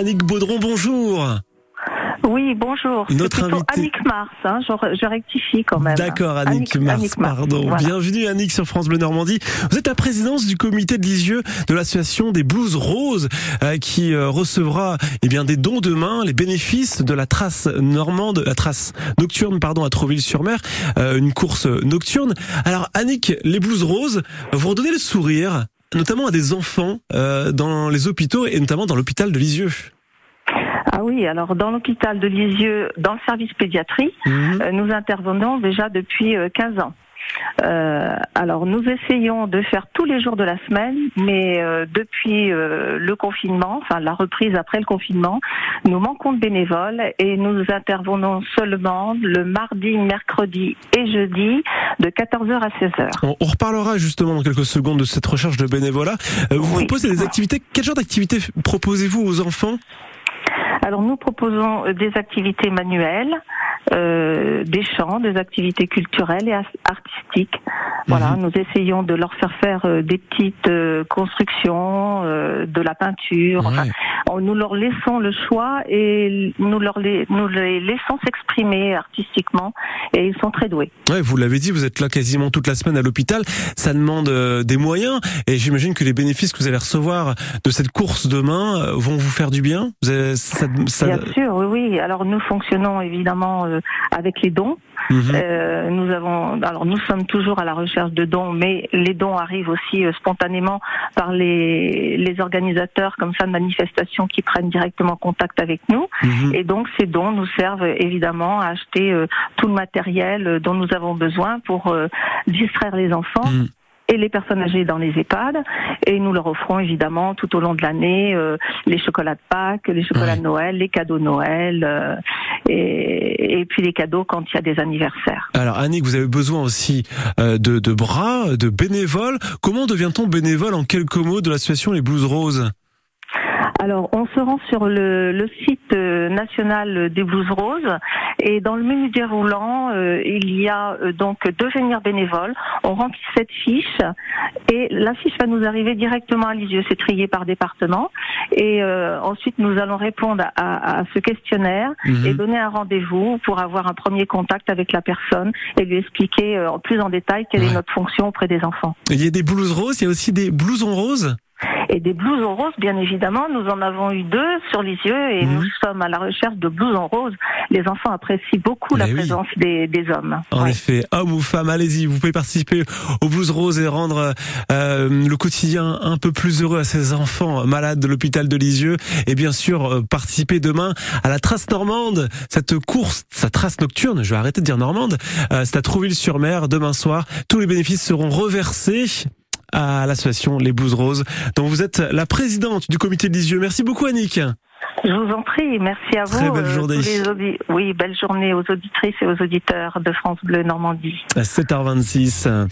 Annick Baudron, bonjour. Oui, bonjour. Notre C'est plutôt invité- Annick Mars, hein, je, je rectifie quand même. D'accord, Annick, Mars, Annick Mars, pardon. voilà. Bienvenue Annick sur France Bleu Normandie. Vous êtes la présidence du comité de Lisieux de l'association des Blues Roses euh, qui euh, recevra eh bien des dons demain, les bénéfices de la trace normande, la trace nocturne pardon à Trouville-sur-Mer, euh, une course nocturne. Alors Annick, les Blues Roses, vous redonnez le sourire notamment à des enfants euh, dans les hôpitaux et notamment dans l'hôpital de Lisieux. Ah oui, alors dans l'hôpital de Lisieux, dans le service pédiatrie, Mhm. euh, nous intervenons déjà depuis euh, 15 ans. Euh, alors nous essayons de faire tous les jours de la semaine, mais euh, depuis euh, le confinement, enfin la reprise après le confinement, nous manquons de bénévoles et nous intervenons seulement le mardi, mercredi et jeudi de 14h à 16h. On, on reparlera justement dans quelques secondes de cette recherche de bénévolat. Vous Oui. proposez des activités. Quel genre d'activités proposez-vous aux enfants? Alors nous proposons des activités manuelles, euh, des chants, des activités culturelles et artistiques. Voilà, Mhm. nous essayons de leur faire faire euh, des petites euh, constructions, euh, de la peinture. Ouais. nous leur laissons le choix et nous leur les, nous les laissons s'exprimer artistiquement et ils sont très doués. Ouais, vous l'avez dit, vous êtes là quasiment toute la semaine à l'hôpital. Ça demande euh, des moyens et j'imagine que les bénéfices que vous allez recevoir de cette course demain vont vous faire du bien. Vous avez- ça- ça- Bien sûr, oui. Alors nous fonctionnons évidemment euh, avec les dons. Mhm. Euh, nous avons, alors nous sommes toujours à la recherche de dons, mais les dons arrivent aussi euh, spontanément par les, les organisateurs comme ça de manifestations qui prennent directement contact avec nous. Mhm. Et donc ces dons nous servent évidemment à acheter euh, tout le matériel euh, dont nous avons besoin pour euh, distraire les enfants. Mhm. Et les personnes âgées dans les EHPAD, et nous leur offrons évidemment tout au long de l'année euh, les chocolats de Pâques, les chocolats Ouais. de Noël, les cadeaux de Noël, euh, et, et puis les cadeaux quand il y a des anniversaires. Alors Annick, vous avez besoin aussi euh, de, de bras, de bénévoles. Comment devient-on bénévole en quelques mots de l'association Les Blues Roses? Alors, on se rend sur le, le site euh, national des Blues Roses et dans le menu déroulant, euh, il y a euh, donc devenir bénévole. On remplit cette fiche et la fiche va nous arriver directement à Lisieux. C'est trié par département et euh, ensuite nous allons répondre à, ce questionnaire Mhm. et donner un rendez-vous pour avoir un premier contact avec la personne et lui expliquer euh, plus en détail quelle Ouais. est notre fonction auprès des enfants. Il y a des blues roses, il y a aussi des blousons roses? Et des blousons roses, bien évidemment, nous en avons eu deux sur les yeux et Mhm. nous sommes à la recherche de blousons roses. Les enfants apprécient beaucoup la Eh oui. présence des, des hommes. En Ouais. effet, homme ou femme, allez-y, vous pouvez participer au Blues Rose et rendre euh, le quotidien un peu plus heureux à ces enfants malades de l'hôpital de Lisieux. Et bien sûr, euh, participer demain à la trace normande, cette course, sa trace nocturne, je vais arrêter de dire normande, euh, c'est à Trouville-sur-Mer demain soir. Tous les bénéfices seront reversés à l'association Les Blues Roses, dont vous êtes la présidente du comité de Lisieux. Merci beaucoup Annick. Je vous en prie, merci à Très vous. belle euh, journée. les Oui, belle journée aux auditrices et aux auditeurs de France Bleu Normandie. À 7h26.